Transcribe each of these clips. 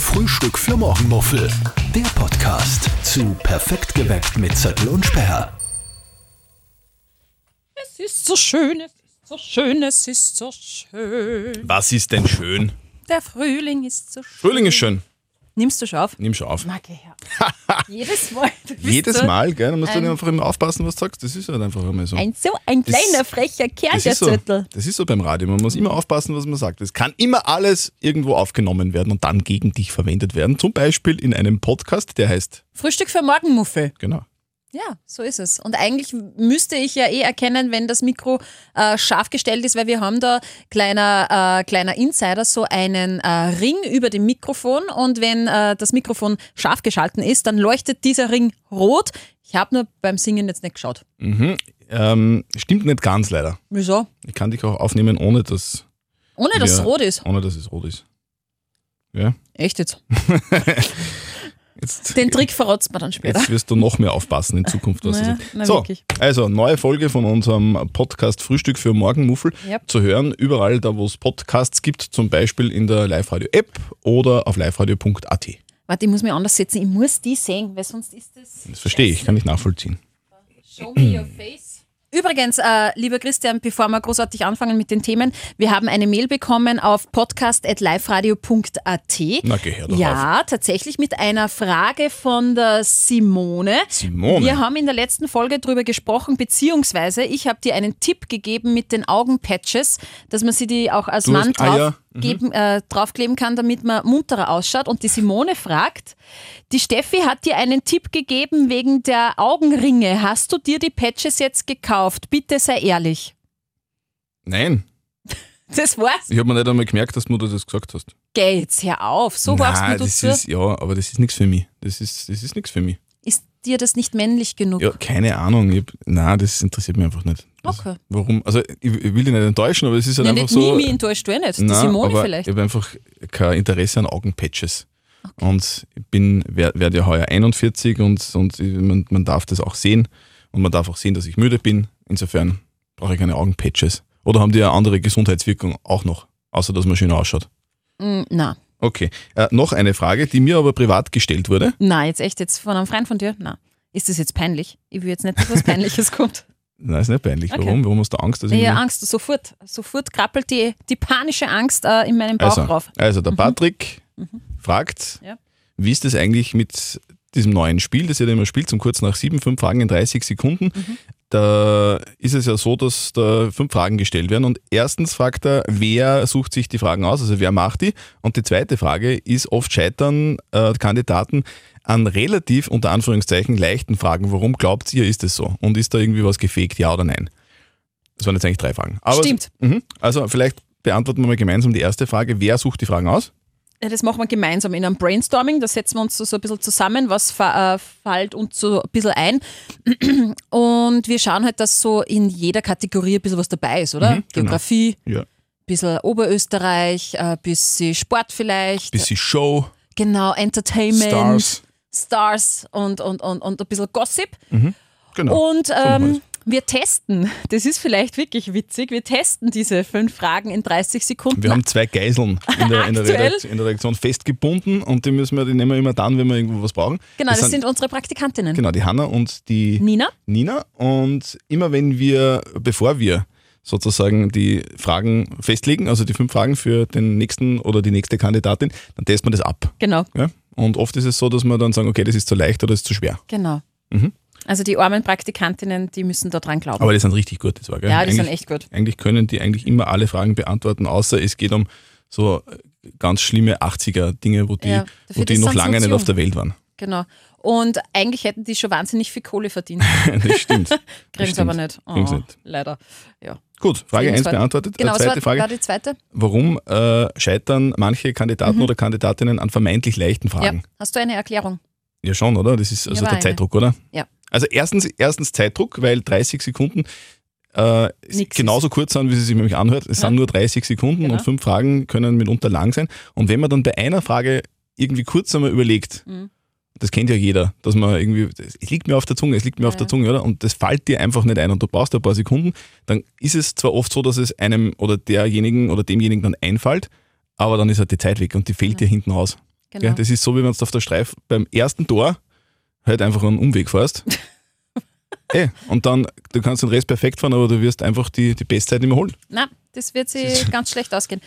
Frühstück für Morgenmuffel. Der Podcast zu Perfekt geweckt mit Zettel und Sperr. Es ist so schön, es ist so schön, es ist so schön. Was ist denn schön? Der Frühling ist so schön. Frühling ist schön. Nimmst du schon auf? Nimm schon auf. Mag ich ja. Jedes Mal. Jedes Mal, gell? Da musst du ein- einfach immer aufpassen, was du sagst. Das ist halt einfach immer so. Ein so ein Das- kleiner, frecher Kerl, das, der ist so Zettel. das ist so beim Radio. Man muss immer aufpassen, was man sagt. Es kann immer alles irgendwo aufgenommen werden und dann gegen dich verwendet werden. Zum Beispiel in einem Podcast, der heißt, Frühstück für Morgenmuffel. genau. Ja, so ist es. Und eigentlich müsste ich ja eh erkennen, wenn das Mikro äh, scharf gestellt ist, weil wir haben da kleiner, äh, kleiner Insider so einen äh, Ring über dem Mikrofon und wenn äh, das Mikrofon scharf geschalten ist, dann leuchtet dieser Ring rot. Ich habe nur beim Singen jetzt nicht geschaut. Ähm, stimmt nicht ganz leider. Wieso? Ich kann dich auch aufnehmen, ohne dass, Ohne dass es rot ist. ohne dass es rot ist. Ja, Echt jetzt? jetzt, Den Trick verrotzt man dann später. jetzt wirst du noch mehr aufpassen in Zukunft. Was Naja, na so, wirklich. also neue Folge von unserem Podcast Frühstück für Morgenmuffel Yep. zu hören, überall da, wo es Podcasts gibt, zum Beispiel in der Live-Radio-App oder auf liveradio.at. Warte, ich muss mich anders setzen. Ich muss die sehen, weil sonst ist das. Das verstehe ich, kann ich nachvollziehen. Show me your face. Übrigens, äh, lieber Christian, bevor wir großartig anfangen mit den Themen, wir haben eine Mail bekommen auf podcast.liveradio.at. Na, geh her doch auf. Ja, tatsächlich mit einer Frage von der Simone. Simone. Wir haben in der letzten Folge drüber gesprochen, beziehungsweise ich habe dir einen Tipp gegeben mit den Augenpatches, dass man sie die auch als Du hast- Mann ah, ja. draufgeben, äh, draufkleben kann, damit man munterer ausschaut. Und die Simone fragt, die Steffi hat dir einen Tipp gegeben wegen der Augenringe. Hast du dir die Patches jetzt gekauft? Bitte sei ehrlich. Nein, Das war's. ich habe mir nicht einmal gemerkt, dass du das gesagt hast. Geh jetzt hör auf. So warst du das ist, ja, aber das ist nichts für mich. Das ist, das ist nichts für mich. Dir das nicht männlich genug? Ja, keine Ahnung. Ich, nein, das interessiert mich einfach nicht. Das, Okay. Warum? Also, ich, ich will dich nicht enttäuschen, aber es ist halt Nein, einfach nicht, so. mich enttäuscht du eh nicht. Die Nein, Simone aber vielleicht. Ich habe einfach kein Interesse an Augenpatches. Und ich bin, werde werd ja heuer 41 und, und man, man darf das auch sehen. Und man darf auch sehen, dass ich müde bin. Insofern brauche ich keine Augenpatches. Oder haben die eine andere Gesundheitswirkung auch noch? Außer, dass man schön ausschaut. Mm, na, Okay. Äh, noch eine Frage, die mir aber privat gestellt wurde. na, jetzt echt jetzt von einem Freund von dir? Na. Ist das jetzt peinlich? Ich will jetzt nicht, dass was Peinliches kommt. Nein, ist nicht peinlich. Okay. Warum? Warum hast du Angst? Dass ich Ja, mir- Angst, sofort. Sofort krabbelt die, die panische Angst äh, in meinem Bauch also, rauf. also, der Patrick fragt, Ja. wie ist das eigentlich mit diesem neuen Spiel, das ihr da immer spielt, zum kurz nach sieben, fünf Fragen in 30 Sekunden. Mhm. Da ist es ja so, dass da fünf Fragen gestellt werden. Und erstens fragt er, wer sucht sich die Fragen aus, also wer macht die? Und die zweite Frage ist, oft scheitern äh, Kandidaten an relativ, unter Anführungszeichen, leichten Fragen. Warum glaubt ihr, ist es so? Und ist da irgendwie was gefegt, ja oder nein? Das waren jetzt eigentlich drei Fragen. Aber, Stimmt. Mhm. Also vielleicht beantworten wir mal gemeinsam die erste Frage. Wer sucht die Fragen aus? Ja, das machen wir gemeinsam in einem Brainstorming. Da setzen wir uns so, so ein bisschen zusammen, was äh, fällt uns so ein bisschen ein. Und wir schauen halt, dass so in jeder Kategorie ein bisschen was dabei ist, oder? Mhm, genau. Geografie, Ja. ein bisschen Oberösterreich, ein bisschen Sport vielleicht. Bisschen Show, genau, Entertainment. Stars. Stars und, und, und, und ein bisschen Gossip. Genau. Und ähm, wir testen, das ist vielleicht wirklich witzig, wir testen diese fünf Fragen in 30 Sekunden. Wir haben zwei Geiseln in der, in, der? Redaktion, in der Redaktion festgebunden und die müssen wir, die nehmen wir immer dann, wenn wir irgendwo was brauchen. genau, das, sind, unsere Praktikantinnen. genau die Hanna und die Nina? Nina. Und immer wenn wir, bevor wir sozusagen die Fragen festlegen, also die fünf Fragen für den nächsten oder die nächste Kandidatin, dann testen wir das ab. Genau, Ja? Und oft ist es so, dass wir dann sagen, okay, das ist zu leicht oder das ist zu schwer. genau. Mhm. Also die armen Praktikantinnen, die müssen da dran glauben. Aber die sind richtig gut, das war gell? ja, die sind Eigentlich- echt gut. Eigentlich können die eigentlich immer alle Fragen beantworten, außer es geht um so ganz schlimme 80er-Dinge, wo die, Ja, wo die noch sind lange nicht auf der Welt waren. Genau. Und eigentlich hätten die schon wahnsinnig viel Kohle verdient. das stimmt. Kriegen sie aber nicht. Oh, nicht. leider. Ja. Gut, Frage 1 Jedenfalls. beantwortet. Genau, zweite war, Frage. war die zweite? Warum äh, scheitern manche Kandidaten oder Kandidatinnen an vermeintlich leichten Mhm. Ja. Fragen? Hast du eine Erklärung? Ja, schon, oder? Das ist also war der eine. Zeitdruck, oder? Ja. Also erstens, erstens Zeitdruck, weil 30 Sekunden äh, genauso kurz sind, wie sie sich nämlich anhört. Es Ja. sind nur 30 Sekunden Genau. und fünf Fragen können mitunter lang sein. Und wenn man dann bei einer Frage irgendwie kurz einmal überlegt, Mhm. das kennt ja jeder, dass man irgendwie, es liegt mir auf der Zunge, es liegt mir auf Ja. der Zunge, oder? Und das fällt dir einfach nicht ein und du brauchst ein paar Sekunden, dann ist es zwar oft so, dass es einem oder derjenigen oder demjenigen dann einfällt, aber dann ist halt die Zeit weg und die fällt dir hinten raus. Genau. Gell? Das ist so, wie wenn du auf der Streif beim ersten Tor halt einfach einen Umweg fährst. Ey, und dann, du kannst den Rest perfekt fahren, aber du wirst einfach die, die Bestzeit nicht mehr holen. Na, das wird sich ganz schlecht ausgehen.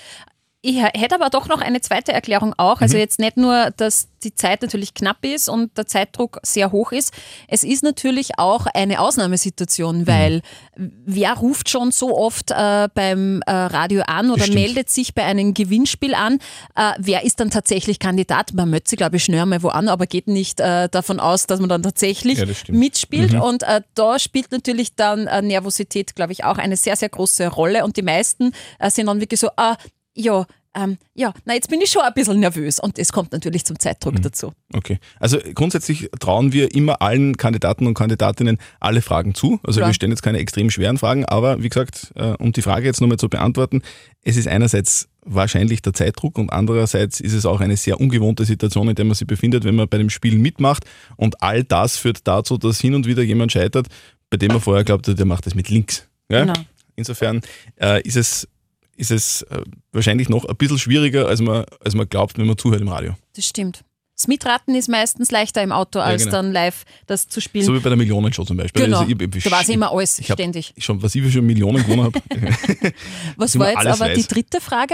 Ich hätte aber doch noch eine zweite Erklärung auch. Also jetzt nicht nur, dass die Zeit natürlich knapp ist und der Zeitdruck sehr hoch ist. Es ist natürlich auch eine Ausnahmesituation, weil wer ruft schon so oft äh, beim äh, Radio an oder stimmt. meldet sich bei einem Gewinnspiel an? Äh, wer ist dann tatsächlich Kandidat? Man möchte, glaube ich, schnell mal wo an, aber geht nicht äh, davon aus, dass man dann tatsächlich Ja, mitspielt. Und äh, da spielt natürlich dann äh, Nervosität, glaube ich, auch eine sehr, sehr große Rolle. Und die meisten sind dann wirklich so, ah, ja, ähm, ja, na jetzt bin ich schon ein bisschen nervös. Und es kommt natürlich zum Zeitdruck Mhm. dazu. Okay. Also grundsätzlich trauen wir immer allen Kandidaten und Kandidatinnen alle Fragen zu. Also Klar. wir stellen jetzt keine extrem schweren Fragen, aber wie gesagt, äh, um die Frage jetzt nochmal zu beantworten, es ist einerseits wahrscheinlich der Zeitdruck und andererseits ist es auch eine sehr ungewohnte Situation, in der man sich befindet, wenn man bei dem Spiel mitmacht und all das führt dazu, dass hin und wieder jemand scheitert, bei dem man vorher glaubt, der macht das mit links. Ja? Genau. Insofern äh, ist es, ist es äh, wahrscheinlich noch ein bisschen schwieriger, als man, als man glaubt, wenn man zuhört im Radio. Das stimmt. Das Mitraten ist meistens leichter im Auto, als genau. dann live das zu spielen. So wie bei der Millionenshow zum Beispiel. genau. Also ich, ich, da weiß ich immer alles, ich ständig. Schon, was ich schon Millionen gewonnen habe. Was war jetzt aber weiß. die dritte Frage?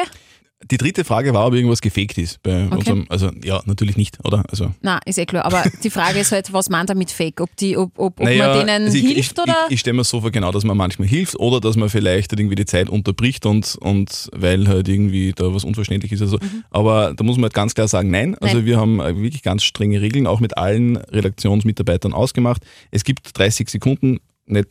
Die dritte Frage war, ob irgendwas gefaked ist bei Okay. unserem, also ja, natürlich nicht, oder? Also, Na, ist eh klar. Aber die Frage ist halt, was man damit fake? Ob, die, ob, ob, ob naja, man denen also ich, hilft ich, oder? Ich, ich stelle mir so vor, genau, dass man manchmal hilft oder dass man vielleicht halt irgendwie die Zeit unterbricht und, und weil halt irgendwie da was unverständlich ist. Also. Aber da muss man halt ganz klar sagen, nein. Also Mhm. Nein. wir haben äh, wirklich ganz strenge Regeln, auch mit allen Redaktionsmitarbeitern ausgemacht. Es gibt 30 Sekunden, nicht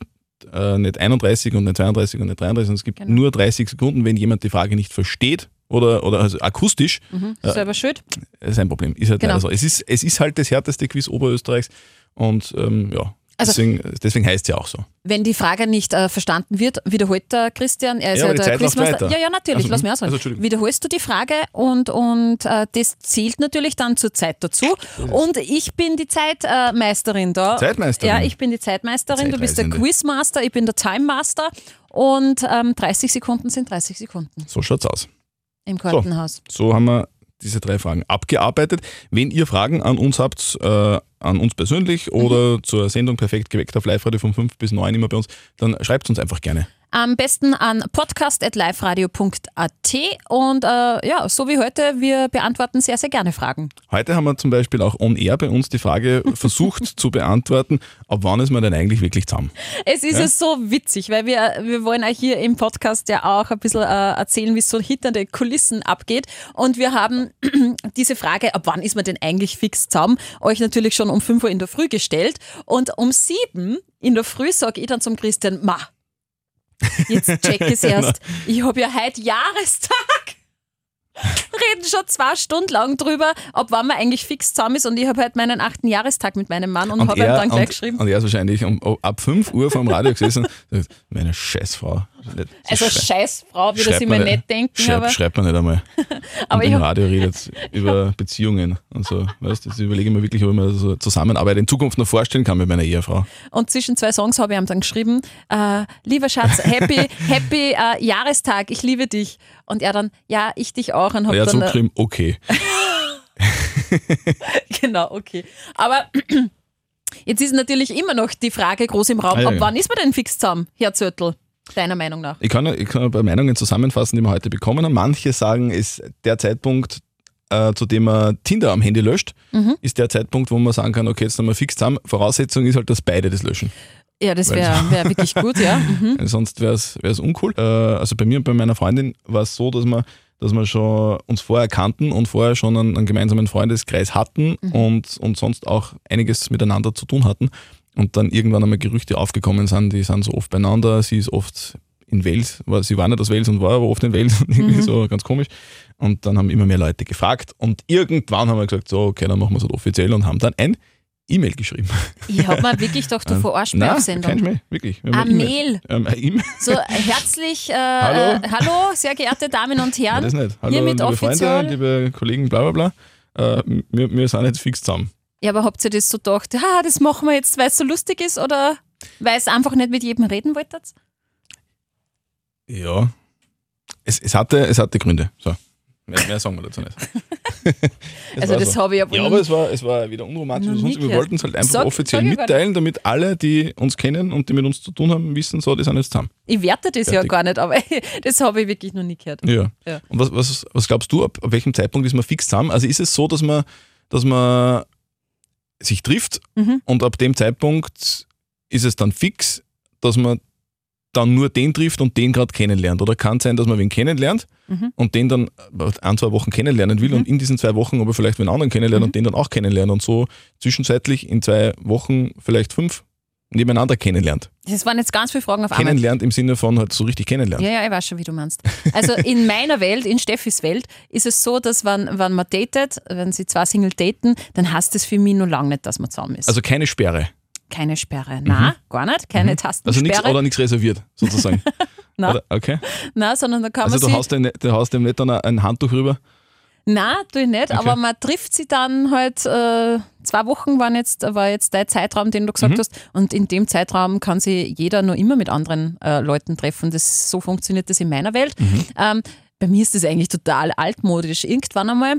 äh, nicht 31 und nicht 32 und nicht 33, sondern es gibt Genau. nur 30 Sekunden, wenn jemand die Frage nicht versteht oder, oder also akustisch, mhm, selber schuld. äh, ist ein Problem. Ist halt Genau. leider so. Es ist, es ist halt das härteste Quiz Oberösterreichs und ähm, ja, Also- deswegen, deswegen heißt es ja auch so. Wenn die Frage nicht äh, verstanden wird, wiederholt der Christian, er ist Ja, ja, der Zeit Quizmaster. Ja, ja, natürlich, Also, lass mich ausreden. Also. Wiederholst du die Frage und, und äh, das zählt natürlich dann zur Zeit dazu. Und ich bin die Zeitmeisterin da. Zeitmeisterin? Ja, ich bin die Zeitmeisterin, du bist der. Quizmaster, ich bin der Time Master und ähm, 30 Sekunden sind 30 Sekunden So schaut's aus. Im Kartenhaus. So haben wir diese drei Fragen abgearbeitet. Wenn ihr Fragen an uns habt, äh, an uns persönlich Mhm. oder zur Sendung Perfekt geweckt auf Live-Radio von 5 bis 9 immer bei uns, dann schreibt uns einfach gerne. Am besten an podcast.liveradio.at und äh, ja, so wie heute, wir beantworten sehr, sehr gerne Fragen. Heute haben wir zum Beispiel auch on air bei uns die Frage versucht zu beantworten, ab wann ist man denn eigentlich wirklich zusammen? Es ist Ja? es so witzig, weil wir, wir wollen euch hier im Podcast ja auch ein bisschen äh, erzählen, wie es so hinter den Kulissen abgeht. Und wir haben diese Frage, ab wann ist man denn eigentlich fix zusammen, euch natürlich schon um 5 Uhr in der Früh gestellt. Und um 7 in der Früh sage ich dann zum Christian, ma, jetzt check es erst. Ich habe ja heute Jahrestag. Reden schon zwei Stunden lang drüber, ob wann man eigentlich fix zusammen ist. Und ich habe heute meinen achten Jahrestag mit meinem Mann und, habe ihm dann gleich und, geschrieben. und er ist wahrscheinlich um, ab 5 Uhr vom Radio gesessen. sagt, Meine Scheißfrau. Nicht- Also Schrei- scheiß Frau, wie das immer nicht denken, Schreibt, aber schreibt man nicht einmal. Aber und im Radio redet über Beziehungen und so. Weißt, überlege ich mir wirklich, ob ich mir so Zusammenarbeit in Zukunft noch vorstellen kann mit meiner Ehefrau. und zwischen zwei Songs habe ich ihm dann geschrieben, äh, lieber Schatz, happy, happy äh, Jahrestag, ich liebe dich. Und er dann, ja, ich dich auch. Und hab Er hat dann, äh, zurückgeschrieben, okay. genau, okay. Aber jetzt ist natürlich immer noch die Frage groß im Raum, Ah, ja, ab ja. wann ist man denn fix zusammen, Herr Zürtel, deiner Meinung nach? Ich kann, ich kann ein paar Meinungen zusammenfassen, die wir heute bekommen haben. Manche sagen, ist der Zeitpunkt, äh, zu dem man Tinder am Handy löscht, Mhm. ist der Zeitpunkt, wo man sagen kann, okay, jetzt sind wir fix zusammen. Voraussetzung ist halt, dass beide das löschen. Ja, das wäre wär wirklich gut, ja. Mhm. Sonst wäre es uncool. Äh, also bei mir und bei meiner Freundin war es so, dass wir, dass wir schon uns vorher kannten und vorher schon einen, einen gemeinsamen Freundeskreis hatten Mhm. und, und sonst auch einiges miteinander zu tun hatten. Und dann irgendwann einmal Gerüchte aufgekommen sind, die sind so oft beieinander. Sie ist oft in Wales, war, sie war nicht aus Wales und war aber oft in Wales, irgendwie Mhm. so ganz komisch. Und dann haben immer mehr Leute gefragt und irgendwann haben wir gesagt, so, okay, dann machen wir es halt offiziell und haben dann ein E-Mail geschrieben. Ich habe mir wirklich gedacht, du verarschst mich auf Sendung. kein Schmäh, wirklich. Wir haben Eine. Mail. Ähm, E-Mail. So herzlich, äh, Hallo. Äh, hallo, sehr geehrte Damen und Herren. das nicht. Hallo, Hiermit liebe offiziell- Freunde, liebe Kollegen, bla bla bla. Äh, wir, wir sind jetzt fix zusammen. Ja, aber habt ihr das so gedacht, ha, das machen wir jetzt, weil es so lustig ist oder weil es einfach nicht mit jedem reden wolltet? Ja. Es, es, hatte, es hatte Gründe. So. Mehr, mehr sagen wir dazu nicht. Also das so. habe ich Ja, noch aber es war, es war wieder unromantisch. Sonst, wir wollten es halt einfach Sag- offiziell sag mitteilen, damit alle, die uns kennen und die mit uns zu tun haben, wissen, so, die sind jetzt zusammen. Ich werte das ja Fertig. gar nicht, aber das habe ich wirklich noch nie gehört. Ja. Ja. Und was, was, was glaubst du, ab, ab welchem Zeitpunkt ist man fix zusammen? Also ist es so, dass man, dass man sich trifft Mhm. und ab dem Zeitpunkt ist es dann fix, dass man dann nur den trifft und den gerade kennenlernt? Oder kann es sein, dass man wen kennenlernt Mhm. und den dann ein, zwei Wochen kennenlernen will Mhm. und in diesen zwei Wochen aber vielleicht wen anderen kennenlernt und den dann auch kennenlernt und so zwischenzeitlich in zwei Wochen vielleicht fünf nebeneinander kennenlernt. Das waren jetzt ganz viele Fragen auf einmal. Kennenlernt im Sinne von halt so richtig kennenlernen. Ja, ja, ich weiß schon, wie du meinst. Also in meiner Welt, in Steffis Welt, ist es so, dass wenn, wenn man datet, wenn sie zwei Single daten, dann heißt es für mich noch lange nicht, dass man zusammen ist. Also keine Sperre. keine Sperre. Na, gar nicht. Keine Also Tastensperre. nichts oder nichts reserviert, sozusagen. Nein. Oder, okay. Nein, sondern da kann Also man du haust, dem, nicht- du haust dem nicht dann ein Handtuch rüber. Nein, tue ich nicht, aber man trifft sie dann halt, äh, zwei Wochen waren jetzt, war jetzt der Zeitraum, den du gesagt Mhm. hast. Und in dem Zeitraum kann sich jeder nur immer mit anderen äh, Leuten treffen. Das, so funktioniert das in meiner Welt. Mhm. Ähm, bei mir ist das eigentlich total altmodisch. Irgendwann einmal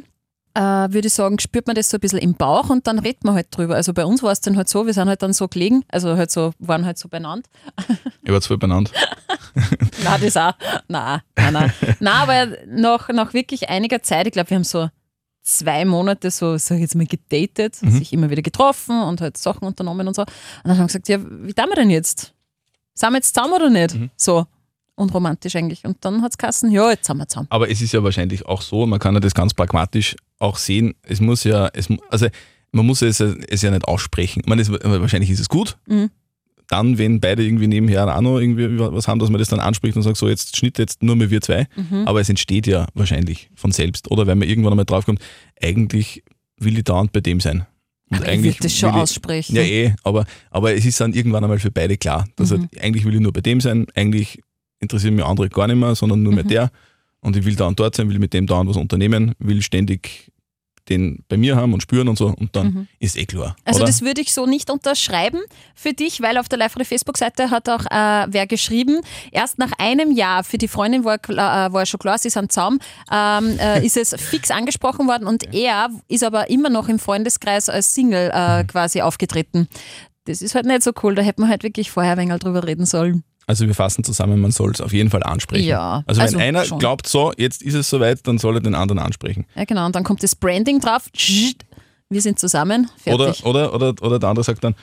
äh, würde ich sagen, spürt man das so ein bisschen im Bauch und dann redet man halt drüber. Also bei uns war es dann halt so, wir sind halt dann so gelegen, also halt so, waren halt so beieinander. Ich war zwölf beieinander. Nein, das auch. Nein, nein, nein. nein aber nach, nach wirklich einiger Zeit, ich glaube, wir haben so zwei Monate so, sag ich jetzt mal, gedatet, sich immer wieder getroffen und halt Sachen unternommen und so. Und dann haben wir gesagt, ja, wie tun wir denn jetzt? Sind wir jetzt zusammen oder nicht? So. Unromantisch eigentlich. Und dann hat es geheißen, ja, jetzt sind wir zusammen. Aber es ist ja wahrscheinlich auch so, man kann ja das ganz pragmatisch auch sehen. Es muss ja, es, also man muss es, ja- es ja nicht aussprechen. Ich meine, es, wahrscheinlich ist es gut. Mhm. Dann, wenn beide irgendwie nebenher auch noch irgendwie was haben, dass man das dann anspricht und sagt, so jetzt Schnitt jetzt nur mehr wir zwei. Mhm. Aber es entsteht ja wahrscheinlich von selbst. Oder wenn man irgendwann einmal draufkommt, eigentlich will ich dauernd bei dem sein. Und Aber ich würde das schon ich- aussprechen. Ja, eh, aber, aber es ist dann irgendwann einmal für beide klar. Dass Mhm. halt, eigentlich will ich nur bei dem sein, eigentlich interessieren mich andere gar nicht mehr, sondern nur mehr Mhm. der. Und ich will da und dort sein, will mit dem da und was unternehmen, will ständig den bei mir haben und spüren und so. Und dann Mhm. ist eh klar. Also oder? das würde ich so nicht unterschreiben für dich, weil auf der live Facebook-Seite hat auch äh, wer geschrieben, erst nach einem Jahr, für die Freundin war, äh, war schon klar, sie sind zusammen, ähm, äh, ist es fix angesprochen worden und er ist aber immer noch im Freundeskreis als Single äh, quasi aufgetreten. Das ist halt nicht so cool, da hätte man halt wirklich vorher ein wenig drüber reden sollen. Also wir fassen zusammen, man soll es auf jeden Fall ansprechen. Ja, Also wenn also einer schon. glaubt, so, jetzt ist es soweit, dann soll er den anderen ansprechen. Ja genau, und dann kommt das Branding drauf, wir sind zusammen, Oder, fertig. oder, oder, oder der andere sagt dann,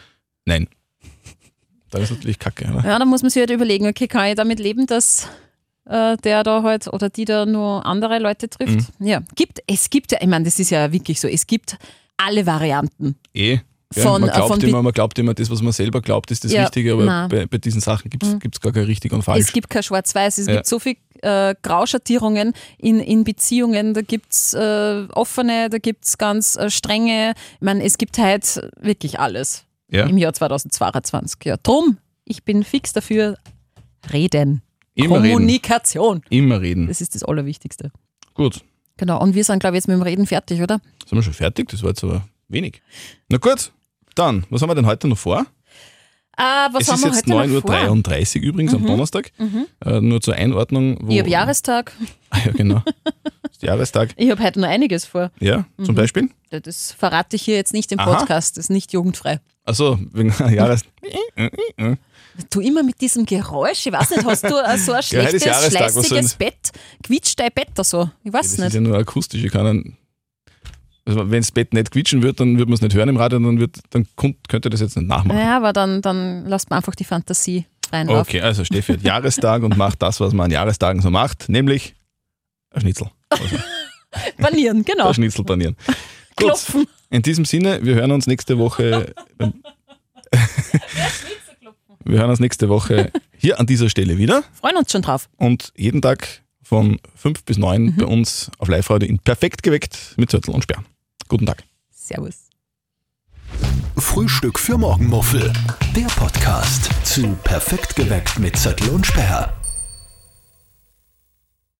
nein. Dann ist natürlich kacke, oder? Ja, dann muss man sich halt überlegen, okay, kann ich damit leben, dass äh, der da halt oder die da nur andere Leute trifft? Mhm. Ja, gibt, es gibt ja, ich meine, das ist ja wirklich so, es gibt alle Varianten. Eh. Ja, Von- man, äh, glaubt von immer, man glaubt immer, das, was man selber glaubt, ist das Ja, Wichtige, aber bei, bei diesen Sachen gibt es gar kein richtig und falsch. Es gibt kein Schwarz-Weiß, es Ja. gibt so viel äh, Grauschattierungen in, in Beziehungen, da gibt es äh, offene, da gibt es ganz äh, strenge. Ich meine, es gibt halt wirklich alles im Jahr 2022. Ja, drum, ich bin fix dafür, reden. immer reden. Kommunikation. Immer reden. Das ist das Allerwichtigste. Gut. Genau, und wir sind, glaube ich, jetzt mit dem Reden fertig, oder? Sind wir schon fertig? Das war jetzt aber wenig. Na gut, dann, was haben wir denn heute noch vor? Äh, was es haben ist wir jetzt noch vor? 9.33 Uhr übrigens am Donnerstag. Äh, nur zur Einordnung. Wo, Ich habe Jahrestag. Ah, ja, genau. Das ist Jahrestag. Ich habe heute noch einiges vor. Ja, zum Beispiel. Das verrate ich hier jetzt nicht im Aha. Podcast, das ist nicht jugendfrei. Achso, wegen Jahres. Du immer mit diesem Geräusch, ich weiß nicht, hast du so ein Ja, ist schlechtes, Jahrestag, schleißiges das? Bett? Quietscht dein Bett da so? Ich weiß Das nicht. ist ja nur akustisch. Ich kann dann, also wenn das Bett nicht quietschen wird, dann wird man es nicht hören im Radio, dann, wird, dann könnte das jetzt nicht nachmachen. Ja, aber dann, dann lasst man einfach die Fantasie reinlaufen. Okay, also Steffi hat Jahrestag und macht das, was man an Jahrestagen so macht, nämlich ein Schnitzel. Panieren, genau. Ein Schnitzel panieren. Gut, Klopfen. in diesem Sinne, wir hören uns nächste Woche. wir hören uns nächste Woche hier an dieser Stelle wieder Freuen uns schon drauf. und jeden Tag von 5 bis 9 Mhm. bei uns auf Live-Radio in Perfekt geweckt mit Zürtel und Sperr. Guten Tag. Servus. Frühstück für Morgenmuffel. Der Podcast zu Perfekt geweckt mit Zettel und Sperr.